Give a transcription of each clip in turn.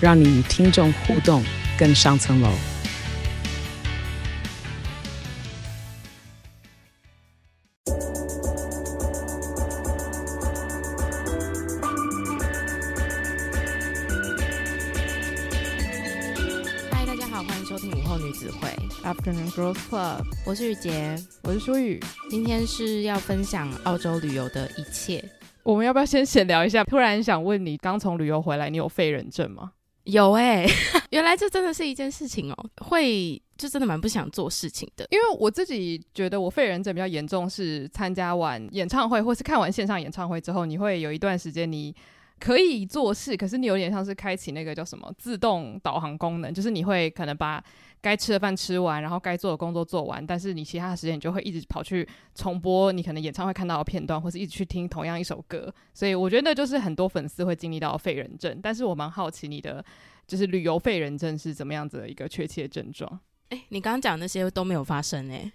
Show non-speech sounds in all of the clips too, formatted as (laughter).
让你与听众互动更上层楼。嗨，大家好，欢迎收听午后女子会 Afternoon Girls Club，我是雨洁，我是舒雨。今天是要分享澳洲旅游的一切。我们要不要先闲聊一下？突然想问你，刚从旅游回来，你有废人症吗？有哎、(laughs) 原来这真的是一件事情哦。会就真的蛮不想做事情的，因为我自己觉得我废人症比较严重，是参加完演唱会或是看完线上演唱会之后，你会有一段时间你可以做事，可是你有点像是开启那个叫什么自动导航功能，就是你会可能把。该吃的饭吃完，然后该做的工作做完，但是你其他的时间你就会一直跑去重播你可能演唱会看到的片段，或是一直去听同样一首歌。所以我觉得就是很多粉丝会经历到废人症，但是我蛮好奇你的就是旅游废人症是怎么样子的一个确切症状。哎，你刚刚讲那些都没有发生哎。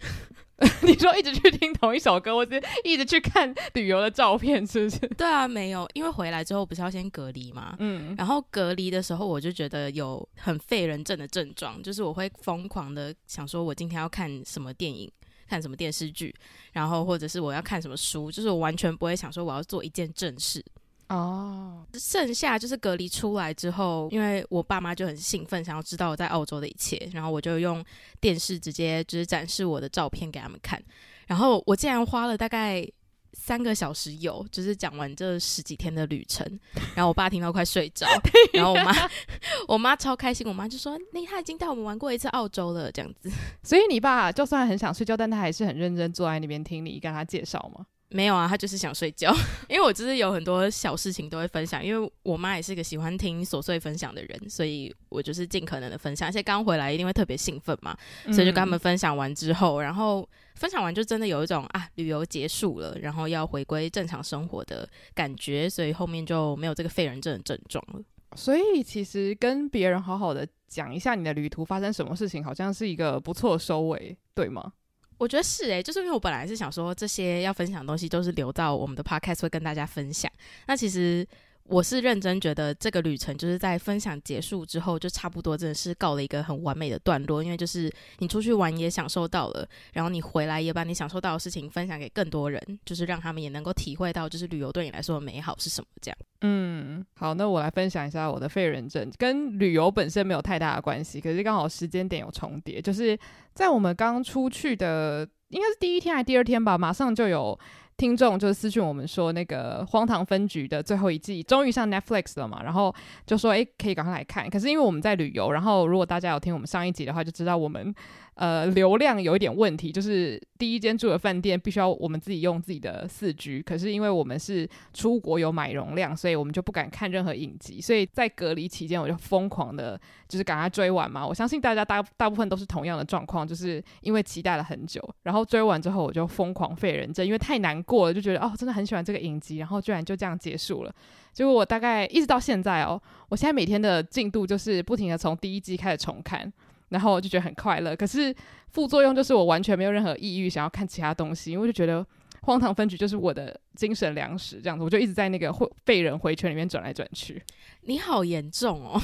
(laughs) 你说一直去听同一首歌，或者一直去看旅游的照片，是不是？对啊，没有，因为回来之后不是要先隔离嘛。嗯。然后隔离的时候，我就觉得有很废人症的症状，就是我会疯狂的想说，我今天要看什么电影，看什么电视剧，然后或者是我要看什么书，就是我完全不会想说我要做一件正事。哦，剩下就是隔离出来之后，因为我爸妈就很兴奋，想要知道我在澳洲的一切，然后我就用电视直接就是展示我的照片给他们看，然后我竟然花了大概三个小时有，就是讲完这十几天的旅程，(laughs) 然后我爸听到快睡着，然后我妈 (laughs) 我妈超开心，我妈就说：“那他已经带我们玩过一次澳洲了，这样子。”所以你爸就算很想睡觉，但他还是很认真坐在那边听你跟他介绍吗？没有啊，他就是想睡觉。(laughs) 因为我就是有很多小事情都会分享，因为我妈也是个喜欢听琐碎分享的人，所以我就是尽可能的分享。而且刚回来一定会特别兴奋嘛，所以就跟他们分享完之后，然后分享完就真的有一种啊，旅游结束了，然后要回归正常生活的感觉，所以后面就没有这个废人症的症状了。所以其实跟别人好好的讲一下你的旅途发生什么事情，好像是一个不错的收尾，对吗？我觉得是诶、就是因为我本来是想说这些要分享的东西都是留到我们的 podcast 会跟大家分享。那其实我是认真觉得这个旅程就是在分享结束之后就差不多真的是告了一个很完美的段落，因为就是你出去玩也享受到了，然后你回来也把你享受到的事情分享给更多人，就是让他们也能够体会到就是旅游对你来说的美好是什么这样。嗯，好，那我来分享一下我的废人症，跟旅游本身没有太大的关系，可是刚好时间点有重叠，就是在我们刚出去的，应该是第一天还是第二天吧，马上就有听众就是私讯我们说，那个《荒唐分局》的最后一季终于上 Netflix 了嘛，然后就说，诶，可以赶快来看。可是因为我们在旅游，然后如果大家有听我们上一集的话，就知道我们。呃，流量有一点问题，就是第一间住的饭店必须要我们自己用自己的四 G，可是因为我们是出国有买容量，所以我们就不敢看任何影集。所以在隔离期间，我就疯狂的，就是赶快追完嘛。我相信大家大大部分都是同样的状况，就是因为期待了很久，然后追完之后我就疯狂废人症，因为太难过了，就觉得哦，真的很喜欢这个影集，然后居然就这样结束了。结果我大概一直到现在哦，我现在每天的进度就是不停的从第一季开始重看。然后我就觉得很快乐，可是副作用就是我完全没有任何抑郁想要看其他东西，因为就觉得荒唐分局就是我的精神粮食，这样子我就一直在那个会废人回圈里面转来转去。你好严重哦，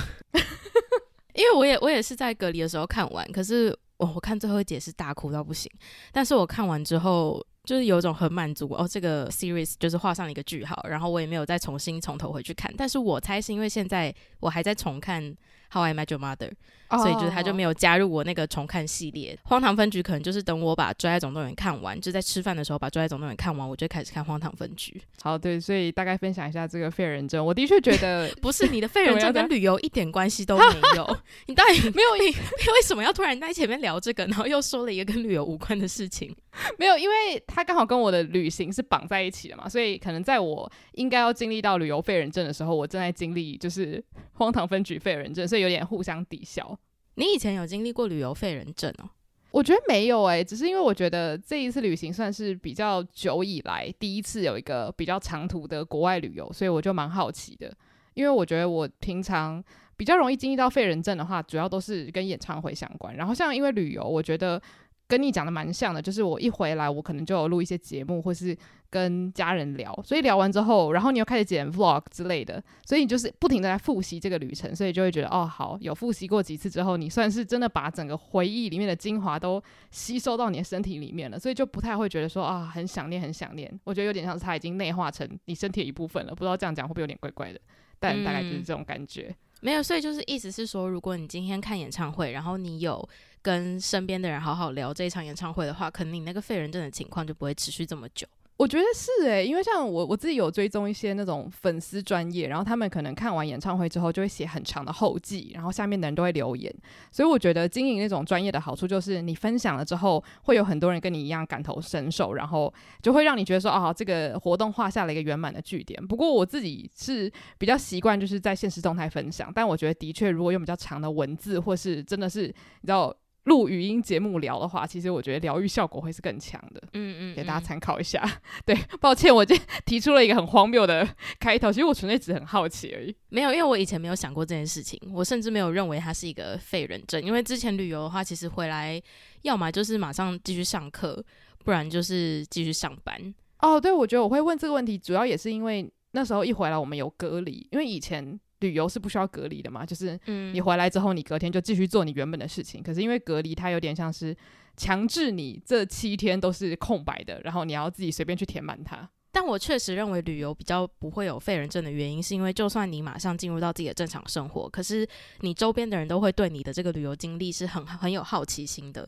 (laughs) 因为我也我也是在隔离的时候看完，可是我我看最后一集是大哭到不行，但是我看完之后就是有一种很满足哦，这个 series 就是画上了一个句号，然后我也没有再重新从头回去看，但是我猜是因为现在我还在重看。How I Met Your Mother，、oh. 所以就是他就没有加入我那个重看系列。荒唐分局可能就是等我把《追爱总动员》看完，就在吃饭的时候把《追爱总动员》看完，我就开始看荒唐分局。好，对，所以大概分享一下这个废人症。我的确觉得 (laughs) 不是你的废人症跟旅游一点关系都 (laughs) 没有。你到底没有？你为什么要突然在前面聊这个，然后又说了一个跟旅游无关的事情？(laughs) 没有，因为他刚好跟我的旅行是绑在一起的嘛，所以可能在我应该要经历到旅游废人症的时候，我正在经历就是荒唐分局废人症，所以有点互相抵消。你以前有经历过旅游废人症哦？我觉得没有诶、只是因为我觉得这一次旅行算是比较久以来第一次有一个比较长途的国外旅游，所以我就蛮好奇的。因为我觉得我平常比较容易经历到废人症的话，主要都是跟演唱会相关。然后像因为旅游，我觉得。跟你讲的蛮像的，就是我一回来，我可能就有录一些节目，或是跟家人聊，所以聊完之后，然后你又开始剪 vlog 之类的，所以你就是不停的在复习这个旅程，所以就会觉得哦，好，有复习过几次之后，你算是真的把整个回忆里面的精华都吸收到你的身体里面了，所以就不太会觉得说啊，很想念，很想念。我觉得有点像是它已经内化成你身体的一部分了，不知道这样讲会不会有点怪怪的，但大概就是这种感觉。没有，所以就是意思是说，如果你今天看演唱会，然后你有。跟身边的人好好聊这一场演唱会的话，可能你那个废人症的情况就不会持续这么久。我觉得是诶、因为像我我自己有追踪一些那种粉丝专业，然后他们可能看完演唱会之后就会写很长的后记，然后下面的人都会留言。所以我觉得经营那种专业的好处就是，你分享了之后，会有很多人跟你一样感同身受，然后就会让你觉得说，啊，这个活动画下了一个圆满的句点。不过我自己是比较习惯就是在现实动态分享，但我觉得的确如果用比较长的文字，或是真的是你知道。录语音节目聊的话，其实我觉得疗愈效果会是更强的。嗯，嗯嗯，给大家参考一下。(laughs) 对，抱歉，我今天提出了一个很荒谬的开头，其实我纯粹只是很好奇而已。没有，因为我以前没有想过这件事情，我甚至没有认为它是一个废人证。因为之前旅游的话，其实回来要么就是马上继续上课，不然就是继续上班。哦，对，我觉得我会问这个问题，主要也是因为那时候一回来我们有隔离，因为以前。旅游是不需要隔离的嘛？就是你回来之后，你隔天就继续做你原本的事情。嗯、可是因为隔离，它有点像是强制你这七天都是空白的，然后你要自己随便去填满它。但我确实认为旅游比较不会有废人症的原因，是因为就算你马上进入到自己的正常生活，可是你周边的人都会对你的这个旅游经历是很很有好奇心的。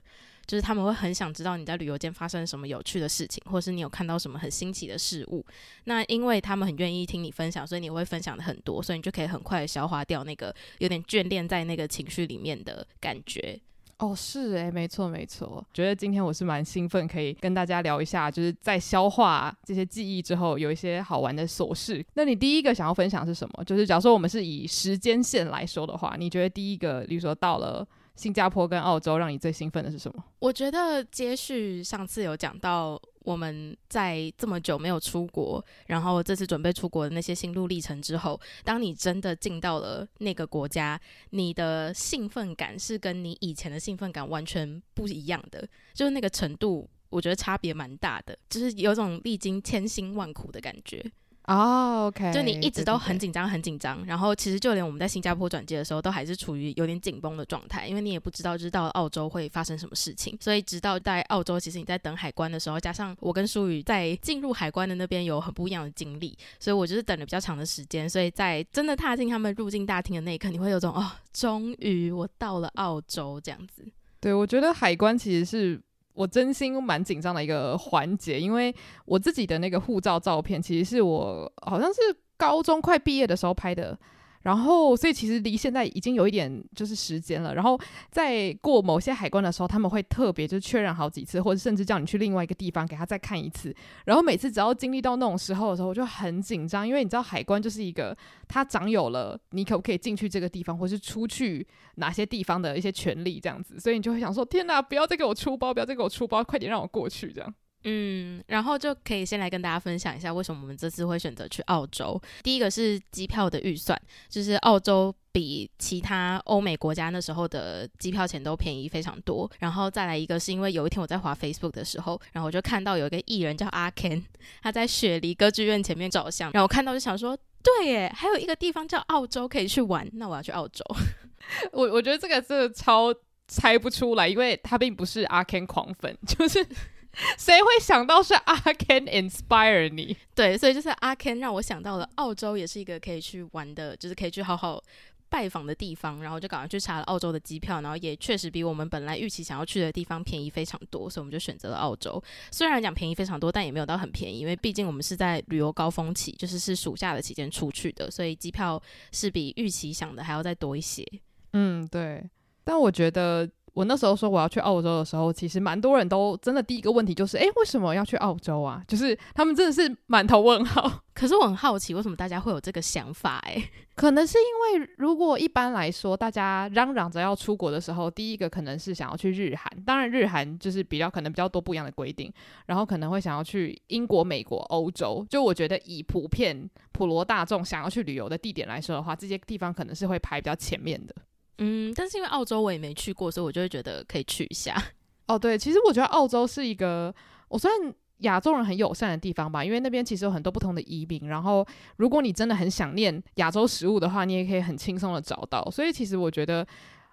就是他们会很想知道你在旅游间发生什么有趣的事情，或是你有看到什么很新奇的事物。那因为他们很愿意听你分享，所以你会分享的很多，所以你就可以很快的消化掉那个有点眷恋在那个情绪里面的感觉。哦，是诶，没错没错。觉得今天我是蛮兴奋，可以跟大家聊一下，就是在消化这些记忆之后，有一些好玩的琐事。那你第一个想要分享是什么？就是假如说我们是以时间线来说的话，你觉得第一个，比如说到了。新加坡跟澳洲，让你最兴奋的是什么？我觉得接续上次有讲到，我们在这么久没有出国，然后这次准备出国的那些心路历程之后，当你真的进到了那个国家，你的兴奋感是跟你以前的兴奋感完全不一样的，就是那个程度，我觉得差别蛮大的，就是有种历经千辛万苦的感觉。哦、oh，OK，就你一直都很紧张，很紧张，然后其实就连我们在新加坡转机的时候，都还是处于有点紧绷的状态，因为你也不知道就是到了澳洲会发生什么事情，所以直到在澳洲，其实你在等海关的时候，加上我跟舒宇在进入海关的那边有很不一样的经历，所以我就是等了比较长的时间，所以在真的踏进他们入境大厅的那一刻，你会有种哦，终于我到了澳洲这样子。对，我觉得海关其实是。我真心蛮紧张的一个环节，因为我自己的那个护照照片，其实是我好像是高中快毕业的时候拍的。然后，所以其实离现在已经有一点就是时间了。然后在过某些海关的时候，他们会特别就确认好几次，或者甚至叫你去另外一个地方给他再看一次。然后每次只要经历到那种时候的时候，我就很紧张，因为你知道海关就是一个他掌有了你可不可以进去这个地方，或是出去哪些地方的一些权利这样子，所以你就会想说：天哪，不要再给我出包，不要再给我出包，快点让我过去这样。嗯，然后就可以先来跟大家分享一下为什么我们这次会选择去澳洲。第一个是机票的预算，就是澳洲比其他欧美国家那时候的机票钱都便宜非常多。然后再来一个是因为有一天我在滑 Facebook 的时候，然后我就看到有一个艺人叫阿 Ken，他在雪梨歌剧院前面照相，然后我看到就想说，对耶，还有一个地方叫澳洲可以去玩，那我要去澳洲。(laughs) 我我觉得这个真的超猜不出来，因为他并不是阿 Ken 狂粉，就是。(laughs) 谁会想到是阿 Ken inspire 你？对，所以就是阿 Ken 让我想到了澳洲，也是一个可以去玩的，就是可以去好好拜访的地方。然后就赶快去查了澳洲的机票，然后也确实比我们本来预期想要去的地方便宜非常多，所以我们就选择了澳洲。虽然讲便宜非常多，但也没有到很便宜，因为毕竟我们是在旅游高峰期，就是是暑假的期间出去的，所以机票是比预期想的还要再多一些。嗯，对。但我觉得我那时候说我要去澳洲的时候，其实蛮多人都真的第一个问题就是，哎，为什么要去澳洲啊？就是他们真的是满头问号。(laughs) 可是我很好奇，为什么大家会有这个想法？哎，可能是因为如果一般来说，大家嚷嚷着要出国的时候，第一个可能是想要去日韩，当然日韩就是比较可能比较多不一样的规定，然后可能会想要去英国、美国、欧洲。就我觉得以普遍普罗大众想要去旅游的地点来说的话，这些地方可能是会排比较前面的。嗯，但是因为澳洲我也没去过，所以我就会觉得可以去一下。(laughs) 哦，对，其实我觉得澳洲是一个我算亚洲人很友善的地方吧，因为那边其实有很多不同的移民。然后，如果你真的很想念亚洲食物的话，你也可以很轻松的找到。所以，其实我觉得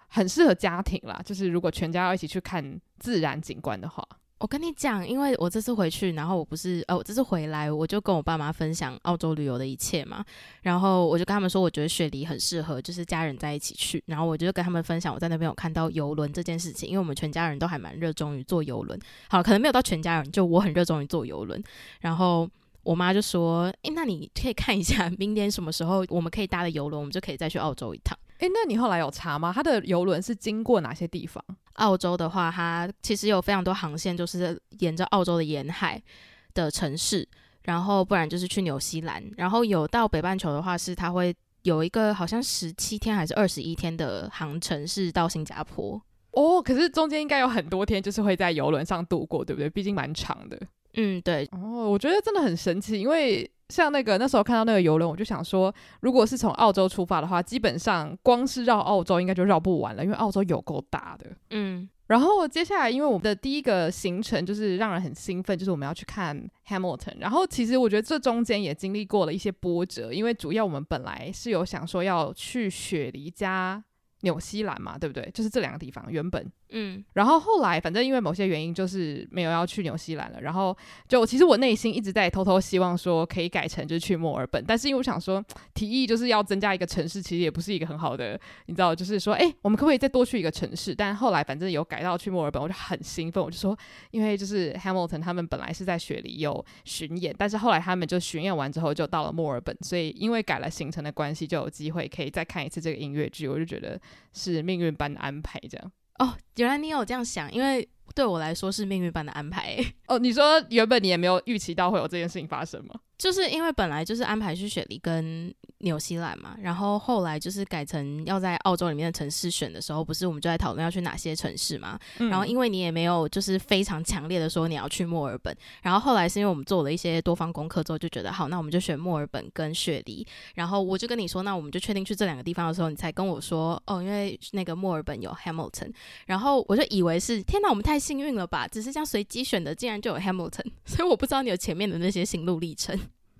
很适合家庭啦，就是如果全家要一起去看自然景观的话。我跟你讲，因为我这次回去，然后我不是呃，我这次回来，我就跟我爸妈分享澳洲旅游的一切嘛。然后我就跟他们说，我觉得雪梨很适合，就是家人在一起去。然后我就跟他们分享我在那边有看到游轮这件事情，因为我们全家人都还蛮热衷于坐游轮。好，可能没有到全家人，就我很热衷于坐游轮。然后我妈就说：“诶，那你可以看一下，明年什么时候我们可以搭的游轮，我们就可以再去澳洲一趟。”诶，那你后来有查吗？它的游轮是经过哪些地方？澳洲的话，它其实有非常多航线，就是沿着澳洲的沿海的城市，然后不然就是去纽西兰，然后有到北半球的话，是它会有一个好像十七天还是二十一天的航程是到新加坡哦。可是中间应该有很多天就是会在游轮上度过，对不对？毕竟蛮长的。嗯，对。哦，我觉得真的很神奇，因为。像那个那时候看到那个游轮，我就想说，如果是从澳洲出发的话，基本上光是绕澳洲应该就绕不完了，因为澳洲有够大的。嗯，然后接下来，因为我们的第一个行程就是让人很兴奋，就是我们要去看 Hamilton。然后其实我觉得这中间也经历过了一些波折，因为主要我们本来是有想说要去雪梨加纽西兰嘛，对不对？就是这两个地方原本。嗯，然后后来反正因为某些原因，就是没有要去纽西兰了。然后就其实我内心一直在偷偷希望说可以改成就是去墨尔本，但是因为我想说提议就是要增加一个城市，其实也不是一个很好的，你知道，就是说哎，我们可不可以再多去一个城市？但后来反正有改到去墨尔本，我就很兴奋，我就说，因为就是 Hamilton 他们本来是在雪梨有巡演，但是后来他们就巡演完之后就到了墨尔本，所以因为改了行程的关系，就有机会可以再看一次这个音乐剧，我就觉得是命运般的安排这样。哦，原来你有这样想，因为对我来说是命运般的安排。(laughs) 哦，你说原本你也没有预期到会有这件事情发生吗？就是因为本来就是安排去雪梨跟纽西兰嘛，然后后来就是改成要在澳洲里面的城市选的时候，不是我们就在讨论要去哪些城市嘛？嗯、然后因为你也没有就是非常强烈的说你要去墨尔本，然后后来是因为我们做了一些多方功课之后，就觉得好，那我们就选墨尔本跟雪梨。然后我就跟你说，那我们就确定去这两个地方的时候，你才跟我说哦，因为那个墨尔本有 Hamilton，然后我就以为是天哪，我们太幸运了吧？只是这样随机选的，竟然就有 Hamilton，所以我不知道你有前面的那些心路历程。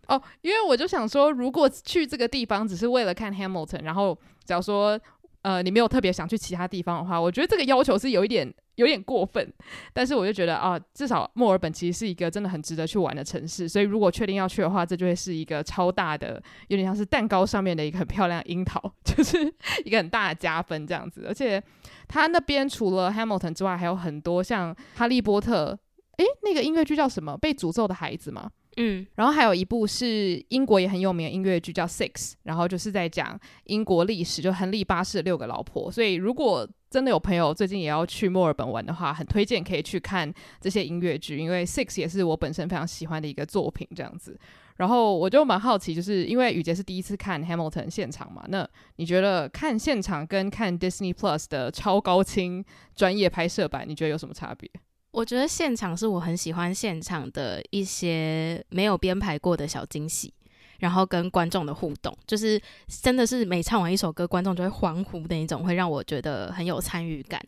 哦，因为我就想说，如果去这个地方只是为了看 Hamilton，然后假如说呃你没有特别想去其他地方的话，我觉得这个要求是有一点有点过分。但是我就觉得啊，至少墨尔本其实是一个真的很值得去玩的城市，所以如果确定要去的话，这就会是一个超大的，有点像是蛋糕上面的一个很漂亮樱桃，(laughs) 就是一个很大的加分这样子。而且他那边除了 Hamilton 之外，还有很多像哈利波特，诶，那个音乐剧叫什么？被诅咒的孩子吗？嗯，然后还有一部是英国也很有名的音乐剧叫《Six》，然后就是在讲英国历史，就亨利八世的六个老婆。所以如果真的有朋友最近也要去墨尔本玩的话，很推荐可以去看这些音乐剧，因为《Six》也是我本身非常喜欢的一个作品。这样子，然后我就蛮好奇，就是因为雨洁是第一次看 Hamilton 现场嘛，那你觉得看现场跟看 Disney Plus 的超高清专业拍摄版，你觉得有什么差别？我觉得现场是我很喜欢现场的一些没有编排过的小惊喜，然后跟观众的互动，就是真的是每唱完一首歌，观众就会欢呼的那种，会让我觉得很有参与感。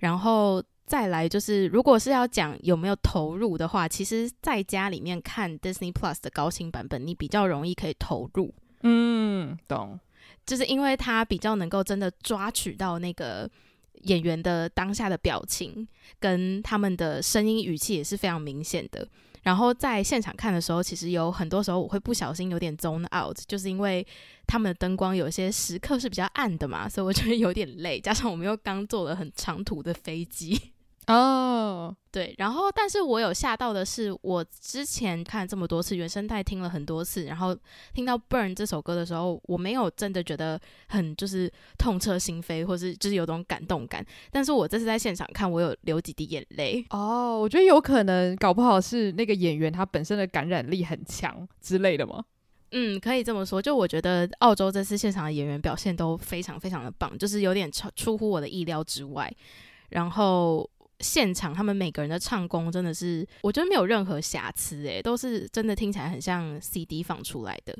然后再来就是，如果是要讲有没有投入的话，其实在家里面看 Disney Plus 的高清版本，你比较容易可以投入。嗯，懂，就是因为它比较能够真的抓取到那个。演员的当下的表情跟他们的声音语气也是非常明显的。然后在现场看的时候，其实有很多时候我会不小心有点 zone out，就是因为他们的灯光有些时刻是比较暗的嘛，所以我觉得有点累。加上我们又刚坐了很长途的飞机。哦，对，然后但是我有吓到的是，我之前看这么多次原声带，听了很多次，然后听到《Burn》这首歌的时候，我没有真的觉得很就是痛彻心扉，或是就是有种感动感。但是我这次在现场看，我有流几滴眼泪。哦，我觉得有可能，搞不好是那个演员他本身的感染力很强之类的吗？嗯，可以这么说。就我觉得澳洲这次现场的演员表现都非常非常的棒，就是有点超出乎我的意料之外，然后。现场他们每个人的唱功真的是，我觉得没有任何瑕疵，诶，都是真的听起来很像 CD 放出来的。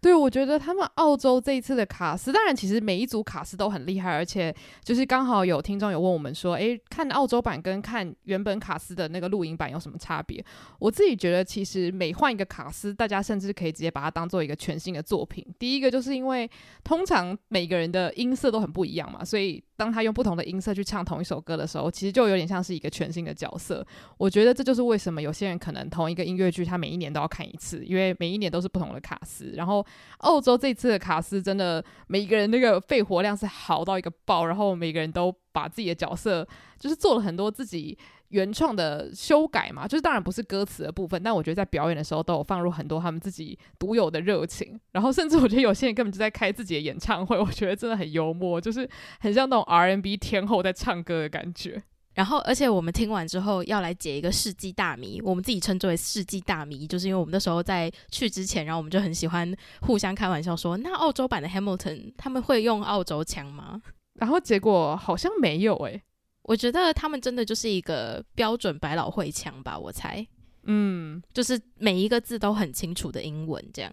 对，我觉得他们澳洲这一次的卡司，当然其实每一组卡司都很厉害，而且就是刚好有听众有问我们说，诶，看澳洲版跟看原本卡司的那个录音版有什么差别？我自己觉得，其实每换一个卡司，大家甚至可以直接把它当做一个全新的作品。第一个就是因为通常每个人的音色都很不一样嘛，所以当他用不同的音色去唱同一首歌的时候，其实就有点像是一个全新的角色。我觉得这就是为什么有些人可能同一个音乐剧他每一年都要看一次，因为每一年都是不同的卡司，然后。澳洲这次的卡斯真的每一个人那个肺活量是好到一个爆，然后每个人都把自己的角色就是做了很多自己原创的修改嘛，就是当然不是歌词的部分，但我觉得在表演的时候都有放入很多他们自己独有的热情，然后甚至我觉得有些人根本就在开自己的演唱会，我觉得真的很幽默，就是很像那种 R&B 天后在唱歌的感觉。然后，而且我们听完之后要来解一个世纪大谜，我们自己称之为世纪大谜，就是因为我们那时候在去之前，然后我们就很喜欢互相开玩笑说，那澳洲版的 Hamilton 他们会用澳洲腔吗？然后结果好像没有诶、欸，我觉得他们真的就是一个标准百老汇腔吧，我猜，嗯，就是每一个字都很清楚的英文这样。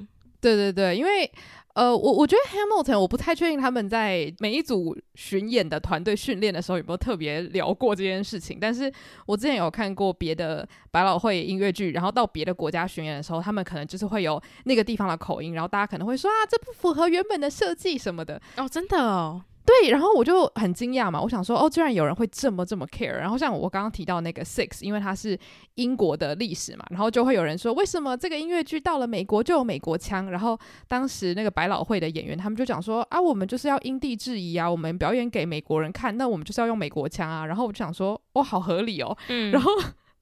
对对对，因为。呃，我我觉得 Hamilton 我不太确定他们在每一组巡演的团队训练的时候有没有特别聊过这件事情，但是我之前有看过别的百老汇音乐剧，然后到别的国家巡演的时候，他们可能就是会有那个地方的口音，然后大家可能会说啊，这不符合原本的设计什么的。哦，真的哦。对，然后我就很惊讶嘛，我想说，哦，居然有人会这么这么 care。然后像我刚刚提到那个 Six，因为它是英国的历史嘛，然后就会有人说，为什么这个音乐剧到了美国就有美国腔？然后当时那个百老汇的演员他们就讲说，啊，我们就是要因地制宜啊，我们表演给美国人看，那我们就是要用美国腔啊。然后我就想说，哦，好合理哦。嗯，然后。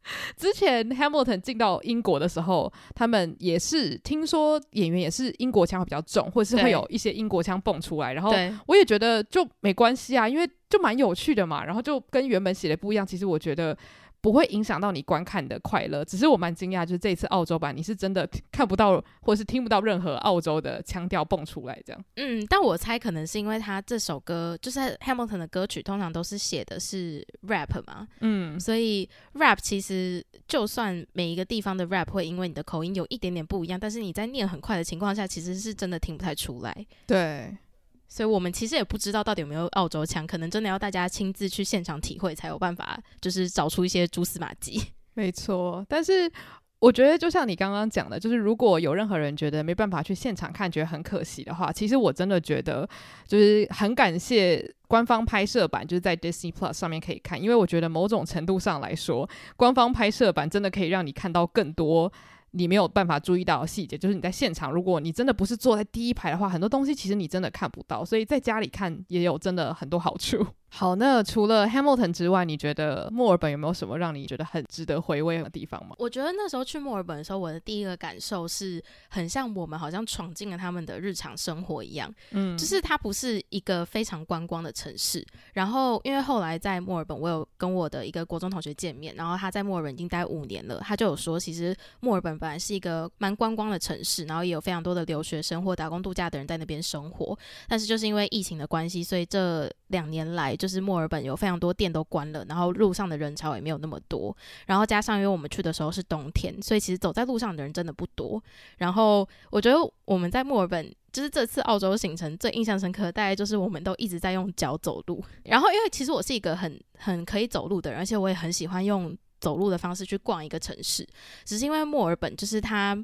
(laughs) 之前 Hamilton 进到英国的时候，他们也是听说演员也是英国腔会比较重，或者是会有一些英国腔蹦出来。然后我也觉得就没关系啊，因为就蛮有趣的嘛。然后就跟原本写的不一样，其实我觉得。不会影响到你观看的快乐，只是我蛮惊讶，就是这一次澳洲版你是真的看不到，或者是听不到任何澳洲的腔调蹦出来这样。嗯，但我猜可能是因为他这首歌就是 Hamilton 的歌曲，通常都是写的是 rap 嘛，嗯，所以 rap 其实就算每一个地方的 rap 会因为你的口音有一点点不一样，但是你在念很快的情况下，其实是真的听不太出来。对。所以我们其实也不知道到底有没有澳洲腔，可能真的要大家亲自去现场体会才有办法，就是找出一些蛛丝马迹。没错，但是我觉得就像你刚刚讲的，就是如果有任何人觉得没办法去现场看，觉得很可惜的话，其实我真的觉得就是很感谢官方拍摄版，就是在 Disney Plus 上面可以看，因为我觉得某种程度上来说，官方拍摄版真的可以让你看到更多。你没有办法注意到的细节，就是你在现场，如果你真的不是坐在第一排的话，很多东西其实你真的看不到，所以在家里看也有真的很多好处。好，那除了 Hamilton 之外，你觉得墨尔本有没有什么让你觉得很值得回味的地方吗？我觉得那时候去墨尔本的时候，我的第一个感受是很像我们好像闯进了他们的日常生活一样，嗯，就是它不是一个非常观光的城市。然后因为后来在墨尔本，我有跟我的一个国中同学见面，然后他在墨尔本已经待五年了，他就有说，其实墨尔本本来是一个蛮观光的城市，然后也有非常多的留学生或打工度假的人在那边生活，但是就是因为疫情的关系，所以这两年来，就是墨尔本有非常多店都关了，然后路上的人潮也没有那么多，然后加上因为我们去的时候是冬天，所以其实走在路上的人真的不多。然后我觉得我们在墨尔本，就是这次澳洲行程最印象深刻，大概就是我们都一直在用脚走路。然后因为其实我是一个很很可以走路的人，而且我也很喜欢用走路的方式去逛一个城市，只是因为墨尔本就是它。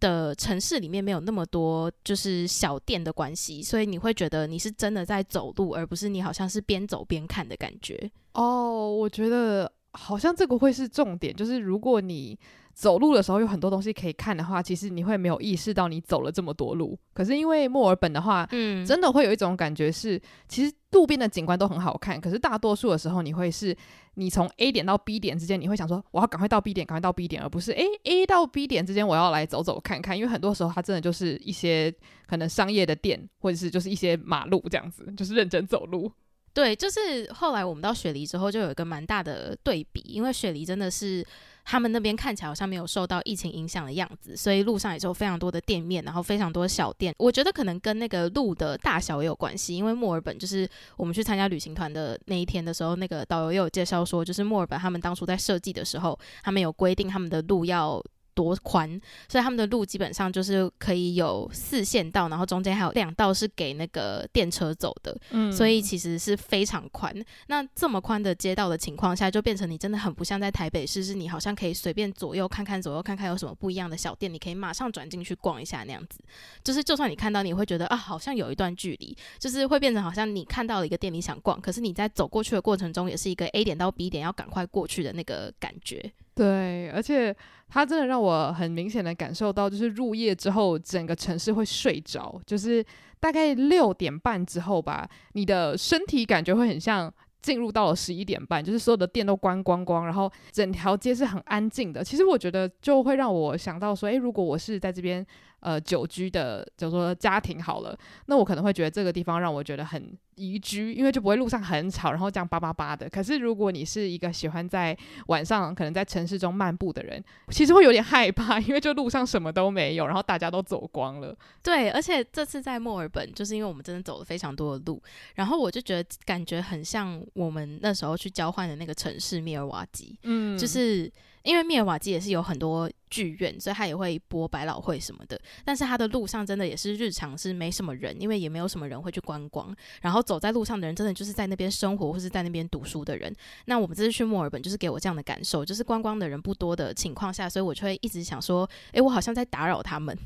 的城市里面没有那么多就是小店的关系，所以你会觉得你是真的在走路，而不是你好像是边走边看的感觉。哦，我觉得好像这个会是重点，就是如果你走路的时候有很多东西可以看的话，其实你会没有意识到你走了这么多路。可是因为墨尔本的话，嗯，真的会有一种感觉是，其实路边的景观都很好看，可是大多数的时候你会是，你从 A 点到 B 点之间，你会想说我要赶快到 B 点，赶快到 B 点，而不是诶 A 到 B 点之间我要来走走看看，因为很多时候它真的就是一些可能商业的店，或者是就是一些马路这样子，就是认真走路。对，就是后来我们到雪梨之后，就有一个蛮大的对比，因为雪梨真的是他们那边看起来好像没有受到疫情影响的样子，所以路上也是有非常多的店面，然后非常多小店。我觉得可能跟那个路的大小也有关系，因为墨尔本就是我们去参加旅行团的那一天的时候，那个导游也有介绍说，就是墨尔本他们当初在设计的时候，他们有规定他们的路要。多宽，所以他们的路基本上就是可以有四线道，然后中间还有两道是给那个电车走的，嗯，所以其实是非常宽。那这么宽的街道的情况下，就变成你真的很不像在台北市，是你好像可以随便左右看看，左右看看有什么不一样的小店，你可以马上转进去逛一下那样子。就是就算你看到，你会觉得啊，好像有一段距离，就是会变成好像你看到了一个店，你想逛，可是你在走过去的过程中，也是一个 A 点到 B 点要赶快过去的那个感觉。对，而且它真的让我很明显的感受到，就是入夜之后，整个城市会睡着，就是大概六点半之后吧，你的身体感觉会很像进入到了十一点半，就是所有的店都关光光，然后整条街是很安静的。其实我觉得就会让我想到说，诶，如果我是在这边。呃，久居的，就说家庭好了，那我可能会觉得这个地方让我觉得很宜居，因为就不会路上很吵，然后这样叭叭叭的。可是如果你是一个喜欢在晚上可能在城市中漫步的人，其实会有点害怕，因为就路上什么都没有，然后大家都走光了。对，而且这次在墨尔本，就是因为我们真的走了非常多的路，然后我就觉得感觉很像我们那时候去交换的那个城市密尔瓦基，嗯，就是。因为密尔瓦基也是有很多剧院，所以他也会播百老汇什么的。但是他的路上真的也是日常是没什么人，因为也没有什么人会去观光。然后走在路上的人，真的就是在那边生活或是在那边读书的人。那我们这次去墨尔本，就是给我这样的感受，就是观光的人不多的情况下，所以我就会一直想说，诶，我好像在打扰他们。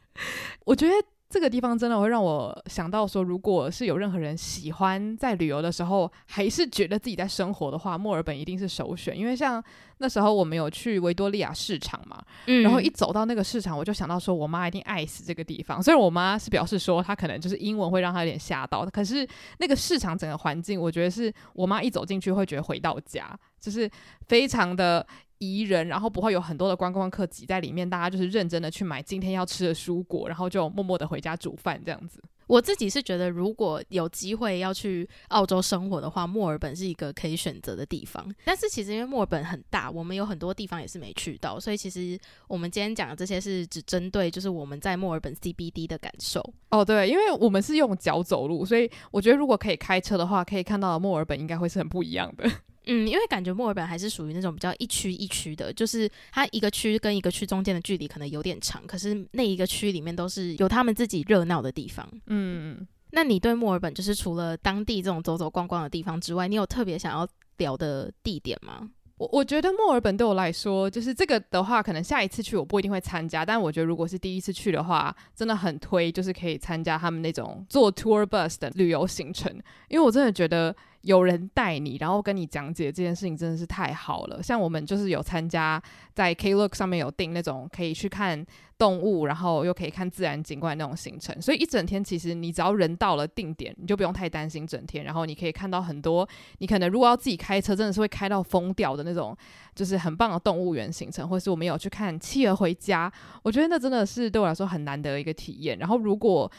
(laughs) 我觉得。这个地方真的会让我想到说，如果是有任何人喜欢在旅游的时候，还是觉得自己在生活的话，墨尔本一定是首选。因为像那时候我们有去维多利亚市场嘛，嗯，然后一走到那个市场，我就想到说，我妈一定爱死这个地方。虽然我妈是表示说，她可能就是英文会让她有点吓到，可是那个市场整个环境，我觉得是我妈一走进去会觉得回到家，就是非常的。宜人，然后不会有很多的观光客挤在里面，大家就是认真的去买今天要吃的蔬果，然后就默默的回家煮饭这样子。我自己是觉得，如果有机会要去澳洲生活的话，墨尔本是一个可以选择的地方。但是其实因为墨尔本很大，我们有很多地方也是没去到，所以其实我们今天讲的这些是只针对就是我们在墨尔本 CBD 的感受。哦，对，因为我们是用脚走路，所以我觉得如果可以开车的话，可以看到墨尔本应该会是很不一样的。嗯，因为感觉墨尔本还是属于那种比较一区一区的，就是它一个区跟一个区中间的距离可能有点长，可是那一个区里面都是有他们自己热闹的地方。嗯，那你对墨尔本就是除了当地这种走走逛逛的地方之外，你有特别想要聊的地点吗？我我觉得墨尔本对我来说，就是这个的话，可能下一次去我不一定会参加，但我觉得如果是第一次去的话，真的很推，就是可以参加他们那种做 tour bus 的旅游行程，因为我真的觉得。有人带你，然后跟你讲解这件事情，真的是太好了。像我们就是有参加，在 Klook 上面有订那种可以去看动物，然后又可以看自然景观那种行程。所以一整天其实你只要人到了定点，你就不用太担心整天。然后你可以看到很多，你可能如果要自己开车，真的是会开到疯掉的那种，就是很棒的动物园行程，或是我们有去看企鹅回家。我觉得那真的是对我来说很难得的一个体验。然后如果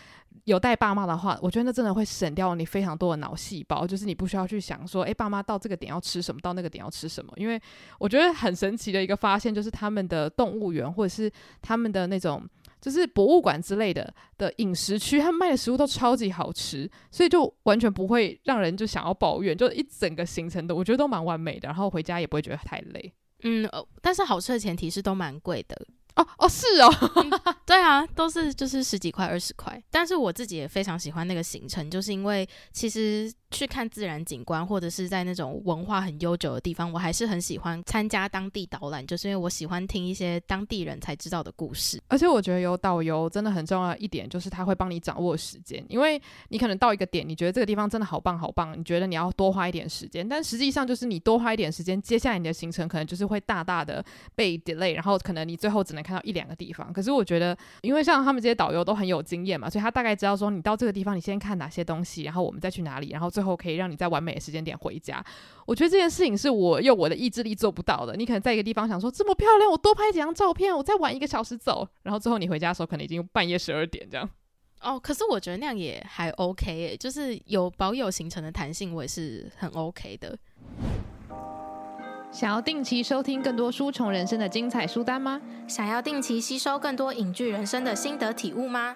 有带爸妈的话，我觉得那真的会省掉你非常多的脑细胞，就是你不需要去想说，诶，爸妈到这个点要吃什么，到那个点要吃什么。因为我觉得很神奇的一个发现，就是他们的动物园或者是他们的那种就是博物馆之类的的饮食区，他们卖的食物都超级好吃，所以就完全不会让人就想要抱怨，就一整个行程的我觉得都蛮完美的，然后回家也不会觉得太累。嗯，但是好吃的前提是都蛮贵的。哦哦，是哦、嗯，对啊，都是就是十几块、二十块。但是我自己也非常喜欢那个行程，就是因为其实去看自然景观，或者是在那种文化很悠久的地方，我还是很喜欢参加当地导览，就是因为我喜欢听一些当地人才知道的故事。而且我觉得有导游真的很重要一点，就是他会帮你掌握时间，因为你可能到一个点，你觉得这个地方真的好棒好棒，你觉得你要多花一点时间，但实际上就是你多花一点时间，接下来你的行程可能就是会大大的被 delay，然后可能你最后只能看到一两个地方。可是我觉得，因为像他们这些导游都很有经验嘛，所以他大概知道说你到这个地方，你先看哪些东西，然后我们再去哪里，然后最后可以让你在完美的时间点回家。我觉得这件事情是我用我的意志力做不到的。你可能在一个地方想说这么漂亮，我多拍几张照片，我再晚一个小时走，然后最后你回家的时候可能已经半夜十二点这样。哦，可是我觉得那样也还 OK 诶，就是有保有行程的弹性，我也是很 OK 的。想要定期收听更多书虫人生的精彩书单吗？想要定期吸收更多影剧人生的心得体悟吗？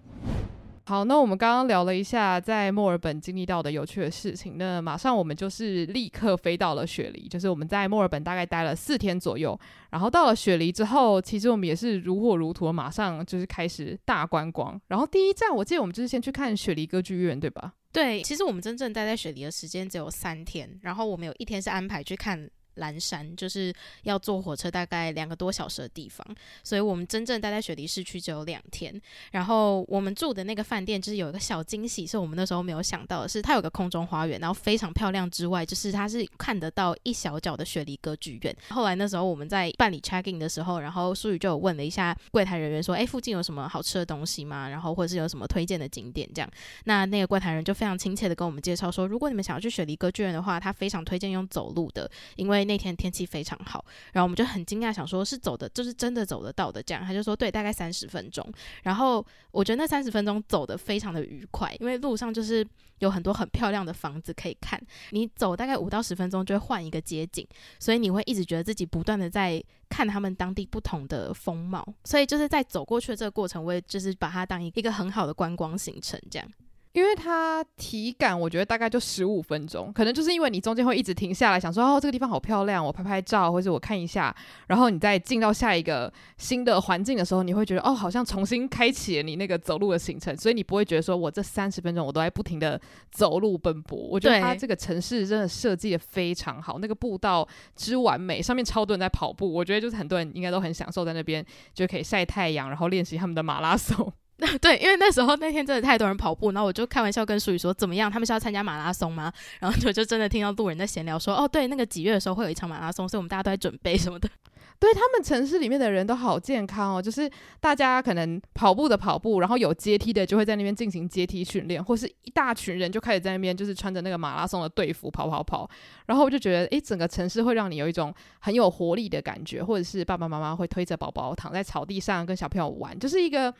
好，那我们刚刚聊了一下在墨尔本经历到的有趣的事情，那马上我们就是立刻飞到了雪梨，就是我们在墨尔本大概待了四天左右，然后到了雪梨之后，其实我们也是如火如荼，马上就是开始大观光。然后第一站，我记得我们就是先去看雪梨歌剧院，对吧？对，其实我们真正待在雪梨的时间只有三天，然后我们有一天是安排去看。蓝山就是要坐火车大概两个多小时的地方，所以我们真正待在雪梨市区只有两天。然后我们住的那个饭店就是有一个小惊喜，是我们那时候没有想到的是，它有个空中花园，然后非常漂亮之外，就是它是看得到一小角的雪梨歌剧院。后来那时候我们在办理 check in 的时候，然后淑宇就有问了一下柜台人员说：“哎，附近有什么好吃的东西吗？然后或者是有什么推荐的景点？”这样，那那个柜台人就非常亲切的跟我们介绍说：“如果你们想要去雪梨歌剧院的话，他非常推荐用走路的，因为那天天气非常好，然后我们就很惊讶，想说是走的，就是真的走得到的。这样，他就说对，大概三十分钟。然后我觉得那三十分钟走得非常的愉快，因为路上就是有很多很漂亮的房子可以看。你走大概五到十分钟就会换一个街景，所以你会一直觉得自己不断的在看他们当地不同的风貌。所以就是在走过去的这个过程，我也就是把它当一个很好的观光行程这样。因为它体感，我觉得大概就十五分钟，可能就是因为你中间会一直停下来，想说哦，这个地方好漂亮，我拍拍照，或者我看一下，然后你再进到下一个新的环境的时候，你会觉得哦，好像重新开启了你那个走路的行程，所以你不会觉得说我这三十分钟我都在不停的走路奔波。我觉得它这个城市真的设计的非常好，那个步道之完美，上面超多人在跑步，我觉得就是很多人应该都很享受在那边，就可以晒太阳，然后练习他们的马拉松。(laughs) 对，因为那时候那天真的太多人跑步，然后我就开玩笑跟淑宇说，怎么样？他们是要参加马拉松吗？然后就就真的听到路人在闲聊说，哦，对，那个几月的时候会有一场马拉松，所以我们大家都在准备什么的。(laughs) 对，他们城市里面的人都好健康哦，就是大家可能跑步的跑步，然后有阶梯的就会在那边进行阶梯训练，或是一大群人就开始在那边就是穿着那个马拉松的队服跑跑跑，然后我就觉得，诶，整个城市会让你有一种很有活力的感觉，或者是爸爸妈妈会推着宝宝躺在草地上跟小朋友玩，就是一个。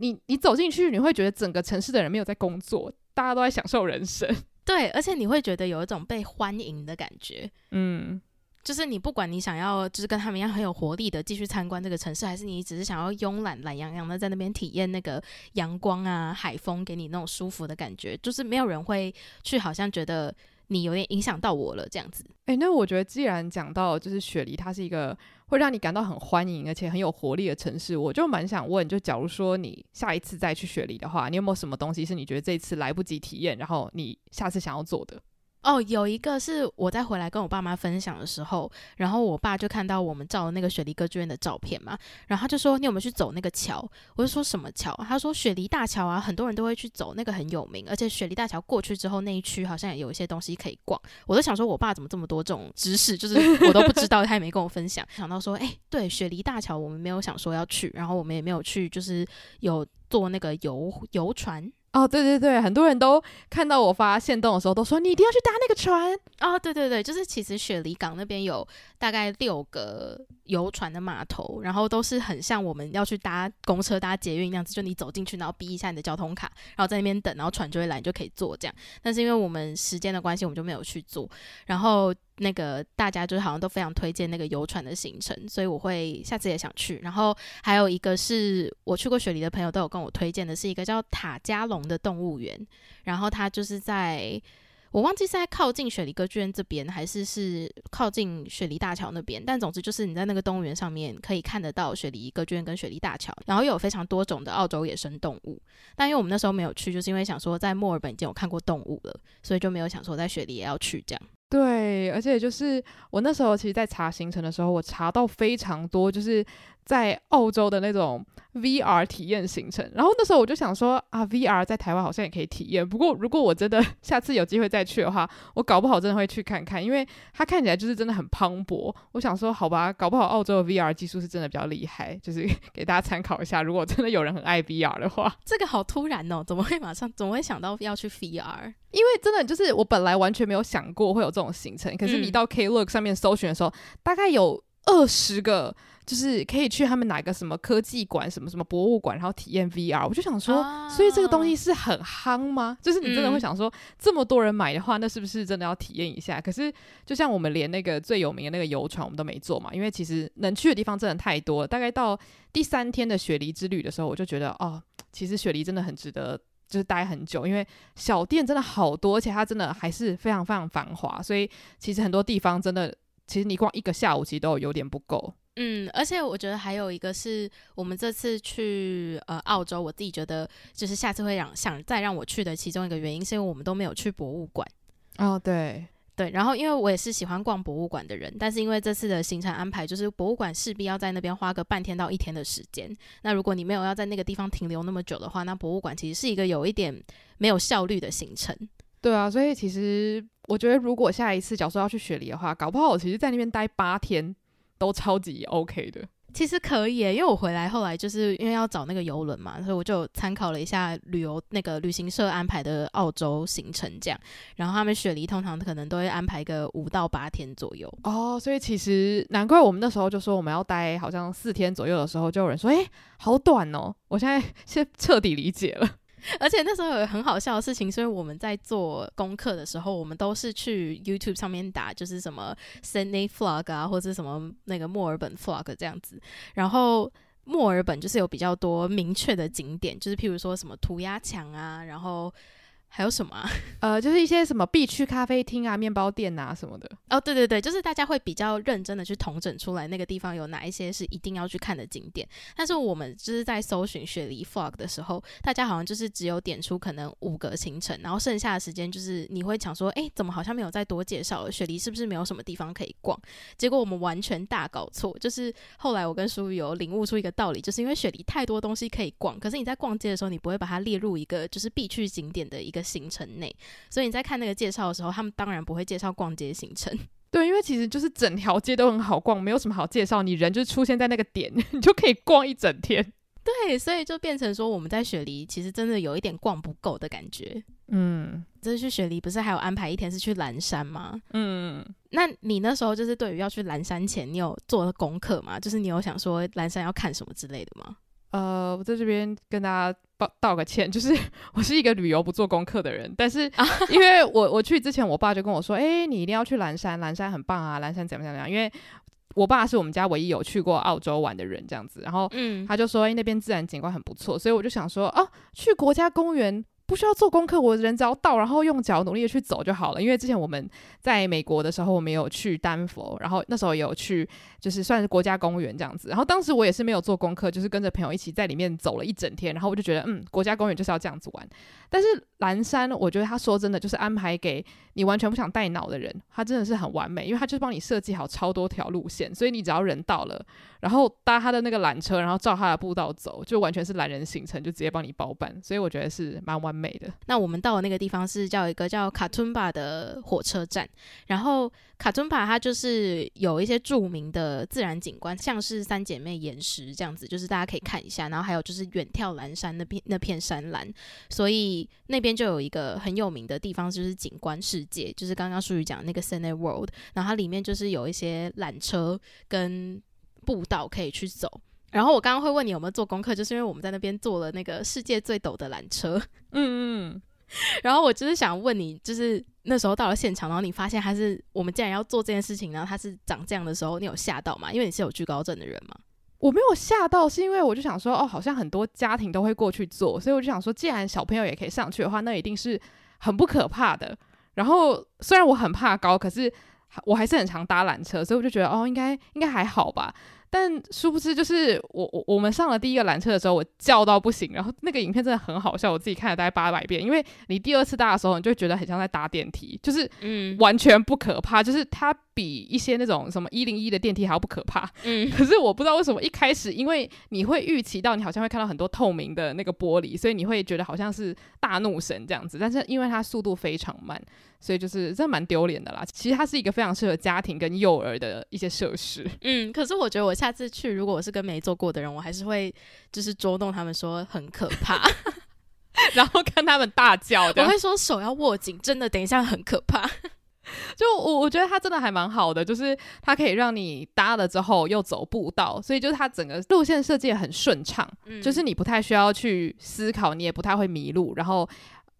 你你走进去，你会觉得整个城市的人没有在工作，大家都在享受人生。(laughs) 对，而且你会觉得有一种被欢迎的感觉。嗯，就是你不管你想要，就是跟他们一样很有活力的继续参观这个城市，还是你只是想要慵懒懒洋洋的在那边体验那个阳光啊、海风给你那种舒服的感觉，就是没有人会去好像觉得。你有点影响到我了，这样子。诶，那我觉得既然讲到就是雪梨，它是一个会让你感到很欢迎而且很有活力的城市，我就蛮想问，就假如说你下一次再去雪梨的话，你有没有什么东西是你觉得这一次来不及体验，然后你下次想要做的？哦，有一个是我在回来跟我爸妈分享的时候，然后我爸就看到我们照的那个雪梨歌剧院的照片嘛，然后他就说：“你有没有去走那个桥？”我就说什么桥？他说：“雪梨大桥啊，很多人都会去走，那个很有名，而且雪梨大桥过去之后那一区好像也有一些东西可以逛。”我都想说，我爸怎么这么多这种知识，就是 (laughs) 我都不知道，他也没跟我分享。想到说，哎，对，雪梨大桥我们没有想说要去，然后我们也没有去，就是有坐那个游游船。哦，对对对，很多人都看到我发现动的时候，都说你一定要去搭那个船。哦，对对对，就是其实雪梨港那边有大概六个游船的码头，然后都是很像我们要去搭公车、搭捷运那样子，就你走进去，然后逼一下你的交通卡，然后在那边等，然后船就会来，你就可以坐这样。但是因为我们时间的关系，我们就没有去坐。然后那个大家就是好像都非常推荐那个游船的行程，所以我会下次也想去。然后还有一个是我去过雪梨的朋友都有跟我推荐的，是一个叫塔加龙的动物园，然后它就是在。我忘记是在靠近雪梨歌剧院这边，还是是靠近雪梨大桥那边。但总之就是你在那个动物园上面可以看得到雪梨歌剧院跟雪梨大桥，然后又有非常多种的澳洲野生动物。但因为我们那时候没有去，就是因为想说在墨尔本已经有看过动物了，所以就没有想说在雪梨也要去这样。对，而且就是我那时候其实，在查行程的时候，我查到非常多，就是。在澳洲的那种 VR 体验行程，然后那时候我就想说啊，VR 在台湾好像也可以体验。不过如果我真的下次有机会再去的话，我搞不好真的会去看看，因为它看起来就是真的很磅礴。我想说，好吧，搞不好澳洲的 VR 技术是真的比较厉害，就是给大家参考一下。如果真的有人很爱 VR 的话，这个好突然哦，怎么会马上怎么会想到要去 VR？因为真的就是我本来完全没有想过会有这种行程，可是你到 Klook 上面搜寻的时候，嗯、大概有二十个。就是可以去他们哪个什么科技馆、什么什么博物馆，然后体验 VR。我就想说，啊、所以这个东西是很夯吗？就是你真的会想说，嗯、这么多人买的话，那是不是真的要体验一下？可是，就像我们连那个最有名的那个游船，我们都没坐嘛，因为其实能去的地方真的太多了。大概到第三天的雪梨之旅的时候，我就觉得，哦，其实雪梨真的很值得，就是待很久，因为小店真的好多，而且它真的还是非常非常繁华。所以，其实很多地方真的，其实你逛一个下午，其实都有点不够。嗯，而且我觉得还有一个是我们这次去呃澳洲，我自己觉得就是下次会让想再让我去的其中一个原因，是因为我们都没有去博物馆。哦，对对，然后因为我也是喜欢逛博物馆的人，但是因为这次的行程安排就是博物馆势必要在那边花个半天到一天的时间，那如果你没有要在那个地方停留那么久的话，那博物馆其实是一个有一点没有效率的行程。对啊，所以其实我觉得如果下一次假如说要去雪梨的话，搞不好我其实在那边待八天。都超级 OK 的，其实可以耶，因为我回来后来就是因为要找那个游轮嘛，所以我就参考了一下旅游那个旅行社安排的澳洲行程，这样，然后他们雪梨通常可能都会安排个五到八天左右。哦，所以其实难怪我们那时候就说我们要待好像四天左右的时候，就有人说，哎，好短哦，我现在先彻底理解了。(laughs) 而且那时候有很好笑的事情，所以我们在做功课的时候，我们都是去 YouTube 上面打，就是什么 Sydney Flog 啊，或者什么那个墨尔本 Flog 这样子。然后墨尔本就是有比较多明确的景点，就是譬如说什么涂鸦墙啊，然后。还有什么啊？呃，就是一些什么必去咖啡厅啊、面包店啊什么的。哦，对对对，就是大家会比较认真的去统整出来那个地方有哪一些是一定要去看的景点。但是我们就是在搜寻雪梨 Vlog 的时候，大家好像就是只有点出可能五个行程，然后剩下的时间就是你会想说，哎，怎么好像没有再多介绍了？雪梨是不是没有什么地方可以逛？结果我们完全大搞错。就是后来我跟舒宇有领悟出一个道理，就是因为雪梨太多东西可以逛，可是你在逛街的时候，你不会把它列入一个就是必去景点的一个。(laughs) 行程内，所以你在看那个介绍的时候，他们当然不会介绍逛街行程。(laughs) 对，因为其实就是整条街都很好逛，没有什么好介绍。你人就出现在那个点，(laughs) 你就可以逛一整天。对，所以就变成说，我们在雪梨其实真的有一点逛不够的感觉。嗯，这次去雪梨不是还有安排一天是去蓝山吗？嗯，那你那时候就是对于要去蓝山前，你有做了功课吗？就是你有想说蓝山要看什么之类的吗？呃，我在这边跟大家报道个歉，就是 (laughs) 我是一个旅游不做功课的人，但是因为我我去之前，我爸就跟我说，哎、欸，你一定要去蓝山，蓝山很棒啊，蓝山怎么怎么样？因为我爸是我们家唯一有去过澳洲玩的人，这样子，然后嗯，他就说，哎、欸，那边自然景观很不错，所以我就想说，哦、啊，去国家公园。不需要做功课，我人只要到，然后用脚努力的去走就好了。因为之前我们在美国的时候，我们有去丹佛，然后那时候也有去，就是算是国家公园这样子。然后当时我也是没有做功课，就是跟着朋友一起在里面走了一整天。然后我就觉得，嗯，国家公园就是要这样子玩。但是蓝山，我觉得他说真的就是安排给你完全不想带脑的人，他真的是很完美，因为他就是帮你设计好超多条路线，所以你只要人到了，然后搭他的那个缆车，然后照他的步道走，就完全是懒人行程，就直接帮你包办。所以我觉得是蛮完美。美的。那我们到的那个地方是叫一个叫卡吞巴的火车站，然后卡吞巴它就是有一些著名的自然景观，像是三姐妹岩石这样子，就是大家可以看一下。然后还有就是远眺蓝山那片那片山岚，所以那边就有一个很有名的地方，就是景观世界，就是刚刚淑宇讲那个 Sydney World，然后它里面就是有一些缆车跟步道可以去走。然后我刚刚会问你有没有做功课，就是因为我们在那边坐了那个世界最陡的缆车。嗯 (laughs) 嗯，(laughs) 然后我就是想问你，就是那时候到了现场，然后你发现他是我们竟然要做这件事情，然后他是长这样的时候，你有吓到吗？因为你是有惧高症的人吗？我没有吓到，是因为我就想说，哦，好像很多家庭都会过去做，所以我就想说，既然小朋友也可以上去的话，那一定是很不可怕的。然后虽然我很怕高，可是我还是很常搭缆车，所以我就觉得，哦，应该应该还好吧。但殊不知，就是我我我们上了第一个缆车的时候，我叫到不行。然后那个影片真的很好笑，我自己看了大概八百遍。因为你第二次搭的时候，你就觉得很像在搭电梯，就是嗯，完全不可怕，就是它比一些那种什么一零一的电梯还要不可怕。嗯，(laughs) 可是我不知道为什么一开始，因为你会预期到你好像会看到很多透明的那个玻璃，所以你会觉得好像是大怒神这样子。但是因为它速度非常慢。所以就是真的蛮丢脸的啦。其实它是一个非常适合家庭跟幼儿的一些设施。嗯，可是我觉得我下次去，如果我是跟没做过的人，我还是会就是捉弄他们说很可怕，(laughs) 然后看他们大叫。我会说手要握紧，真的等一下很可怕。就我我觉得它真的还蛮好的，就是它可以让你搭了之后又走步道，所以就是它整个路线设计很顺畅，嗯，就是你不太需要去思考，你也不太会迷路，然后。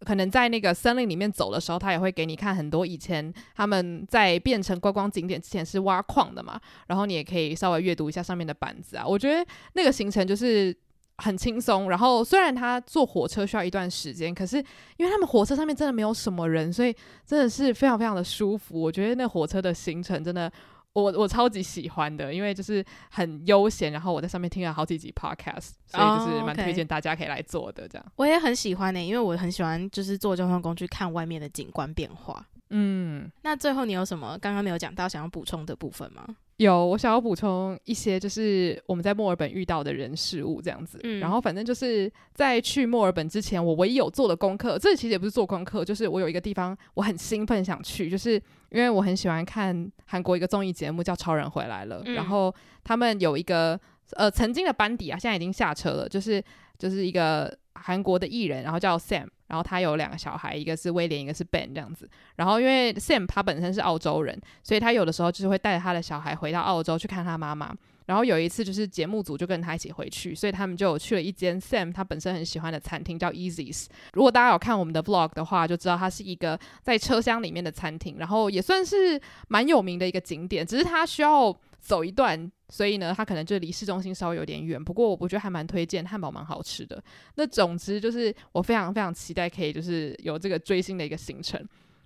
可能在那个森林里面走的时候，他也会给你看很多以前他们在变成观光景点之前是挖矿的嘛，然后你也可以稍微阅读一下上面的板子啊。我觉得那个行程就是很轻松，然后虽然他坐火车需要一段时间，可是因为他们火车上面真的没有什么人，所以真的是非常非常的舒服。我觉得那火车的行程真的。我 (laughs) 我超级喜欢的，因为就是很悠闲，然后我在上面听了好几集 podcast，所以就是蛮推荐大家可以来做的这样。Oh, okay. 我也很喜欢呢、欸，因为我很喜欢就是坐交通工具看外面的景观变化。嗯，那最后你有什么刚刚没有讲到想要补充的部分吗？有，我想要补充一些，就是我们在墨尔本遇到的人事物这样子。嗯，然后反正就是在去墨尔本之前，我唯一有做的功课，这其实也不是做功课，就是我有一个地方我很兴奋想去，就是因为我很喜欢看韩国一个综艺节目叫《超人回来了》，嗯，然后他们有一个呃曾经的班底啊，现在已经下车了，就是就是一个韩国的艺人，然后叫 Sam。然后他有两个小孩，一个是威廉，一个是 Ben 这样子。然后因为 Sam 他本身是澳洲人，所以他有的时候就是会带着他的小孩回到澳洲去看他妈妈。然后有一次就是节目组就跟他一起回去，所以他们就去了一间 Sam 他本身很喜欢的餐厅，叫 Easy's。如果大家有看我们的 Vlog 的话，就知道它是一个在车厢里面的餐厅，然后也算是蛮有名的一个景点，只是它需要走一段。所以呢，它可能就离市中心稍微有点远，不过我觉得还蛮推荐，汉堡蛮好吃的。那总之就是我非常非常期待可以就是有这个追星的一个行程。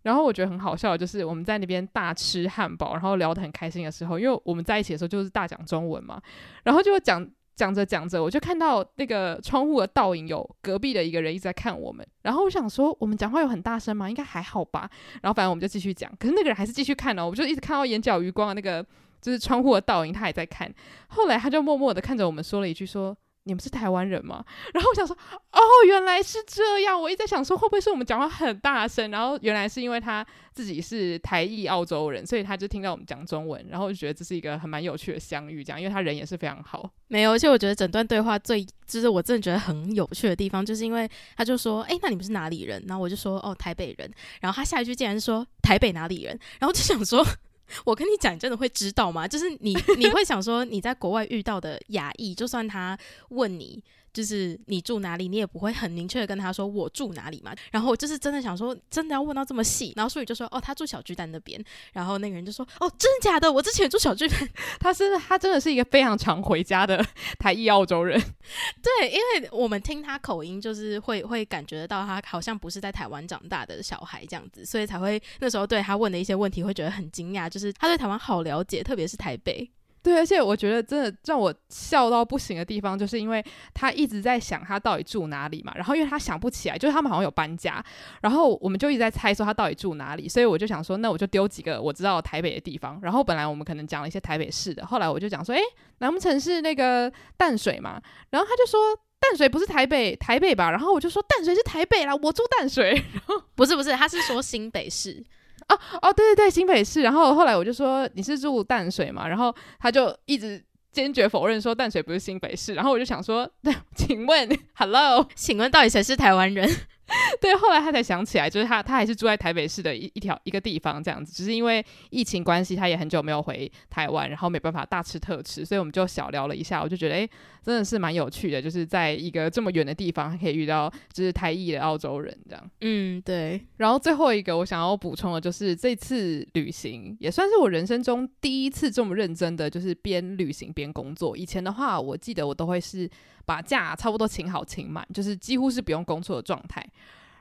然后我觉得很好笑就是我们在那边大吃汉堡，然后聊得很开心的时候，因为我们在一起的时候就是大讲中文嘛，然后就讲讲着讲着，我就看到那个窗户的倒影有隔壁的一个人一直在看我们，然后我想说我们讲话有很大声吗？应该还好吧。然后反正我们就继续讲，可是那个人还是继续看哦，我就一直看到眼角余光的那个。就是窗户的倒影，他也在看。后来他就默默的看着我们，说了一句：“说你们是台湾人吗？”然后我想说：“哦，原来是这样。”我一直在想说，会不会是我们讲话很大声？然后原来是因为他自己是台裔澳洲人，所以他就听到我们讲中文，然后就觉得这是一个很蛮有趣的相遇。这样，因为他人也是非常好。没有，而且我觉得整段对话最就是我真的觉得很有趣的地方，就是因为他就说：“哎，那你们是哪里人？”然后我就说：“哦，台北人。”然后他下一句竟然说：“台北哪里人？”然后就想说。(laughs) 我跟你讲，真的会知道吗？就是你，你会想说你在国外遇到的亚裔，就算他问你，就是你住哪里，你也不会很明确的跟他说我住哪里嘛。然后我就是真的想说，真的要问到这么细。然后淑宇就说，哦，他住小巨蛋那边。然后那个人就说，哦，真的假的？我之前住小巨蛋。(laughs) 他是他真的是一个非常常回家的台裔澳洲人。(laughs) 对，因为我们听他口音，就是会会感觉得到他好像不是在台湾长大的小孩这样子，所以才会那时候对他问的一些问题会觉得很惊讶，就是他对台湾好了解，特别是台北。对，而且我觉得真的让我笑到不行的地方，就是因为他一直在想他到底住哪里嘛，然后因为他想不起来，就是他们好像有搬家，然后我们就一直在猜说他到底住哪里，所以我就想说，那我就丢几个我知道台北的地方。然后本来我们可能讲了一些台北市的，后来我就讲说，诶，难不成是那个淡水嘛？然后他就说淡水不是台北，台北吧？然后我就说淡水是台北啦，我住淡水。(laughs) 然后不是不是，他是说新北市。啊哦，对对对，新北市。然后后来我就说你是住淡水嘛，然后他就一直坚决否认说淡水不是新北市。然后我就想说，对，(laughs) 请问，(laughs) Hello，请问到底谁是台湾人？(laughs) 对，后来他才想起来，就是他他还是住在台北市的一一条一个地方这样子，只是因为疫情关系，他也很久没有回台湾，然后没办法大吃特吃，所以我们就小聊了一下，我就觉得哎，真的是蛮有趣的，就是在一个这么远的地方还可以遇到就是台裔的澳洲人这样。嗯，对。然后最后一个我想要补充的就是这次旅行也算是我人生中第一次这么认真的，就是边旅行边工作。以前的话，我记得我都会是把假差不多请好请满，就是几乎是不用工作的状态。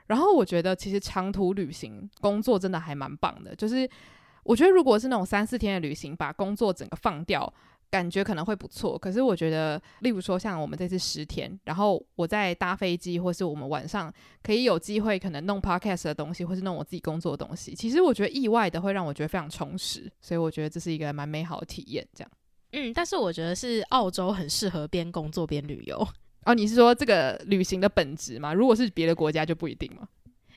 然后我觉得，其实长途旅行工作真的还蛮棒的。就是我觉得，如果是那种三四天的旅行，把工作整个放掉，感觉可能会不错。可是我觉得，例如说像我们这次十天，然后我在搭飞机，或是我们晚上可以有机会可能弄 podcast 的东西，或是弄我自己工作的东西，其实我觉得意外的会让我觉得非常充实。所以我觉得这是一个蛮美好的体验。这样，嗯，但是我觉得是澳洲很适合边工作边旅游。(laughs) 哦，你是说这个旅行的本质吗？如果是别的国家就不一定吗？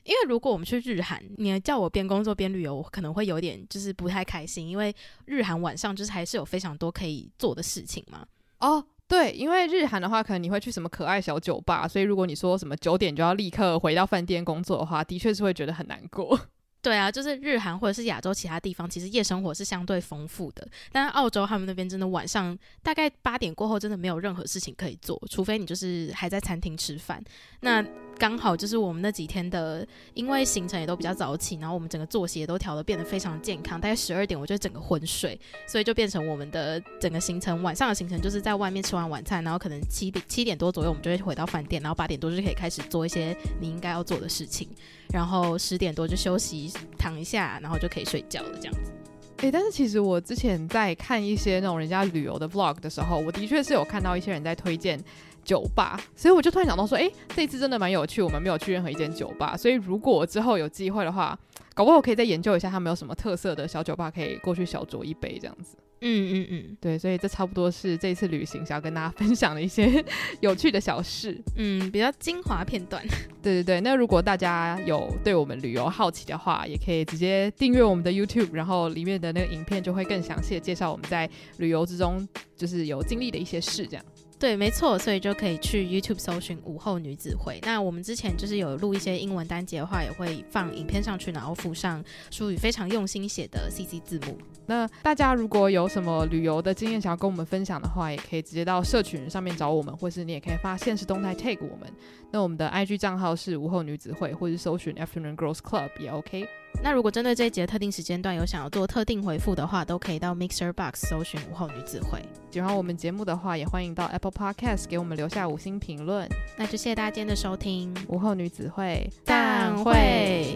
因为如果我们去日韩，你叫我边工作边旅游，我可能会有点就是不太开心，因为日韩晚上就是还是有非常多可以做的事情嘛。哦，对，因为日韩的话，可能你会去什么可爱小酒吧，所以如果你说什么九点就要立刻回到饭店工作的话，的确是会觉得很难过。对啊，就是日韩或者是亚洲其他地方，其实夜生活是相对丰富的。但是澳洲他们那边真的晚上大概八点过后，真的没有任何事情可以做，除非你就是还在餐厅吃饭。那刚好就是我们那几天的，因为行程也都比较早起，然后我们整个作息也都调得变得非常健康。大概十二点我就整个昏睡，所以就变成我们的整个行程，晚上的行程就是在外面吃完晚餐，然后可能七点七点多左右我们就会回到饭店，然后八点多就可以开始做一些你应该要做的事情，然后十点多就休息躺一下，然后就可以睡觉了这样子。诶、但是其实我之前在看一些那种人家旅游的 vlog 的时候，我的确是有看到一些人在推荐。酒吧，所以我就突然想到说，诶，这次真的蛮有趣，我们没有去任何一间酒吧，所以如果之后有机会的话，搞不好我可以再研究一下他们有什么特色的小酒吧，可以过去小酌一杯这样子。嗯嗯嗯，对，所以这差不多是这一次旅行想要跟大家 (laughs) 分享的一些 (laughs) 有趣的小事，嗯，比较精华片段。(laughs) 对对对，那如果大家有对我们旅游好奇的话，也可以直接订阅我们的 YouTube，然后里面的那个影片就会更详细的介绍我们在旅游之中就是有经历的一些事，这样。对，没错，所以就可以去 YouTube 搜寻午后女子会。那我们之前就是有录一些英文单节的话，也会放影片上去，然后附上书宇非常用心写的 CC 字幕。那大家如果有什么旅游的经验想要跟我们分享的话，也可以直接到社群上面找我们，或是你也可以发现实动态 tag 我们。那我们的 IG 账号是午后女子会，或是搜寻 Afternoon Girls Club 也 OK。那如果针对这一节特定时间段有想要做特定回复的话，都可以到 Mixer Box 搜寻午后女子会。喜欢我们节目的话，也欢迎到 Apple Podcast 给我们留下五星评论。那就谢谢大家今天的收听，午后女子会，散会。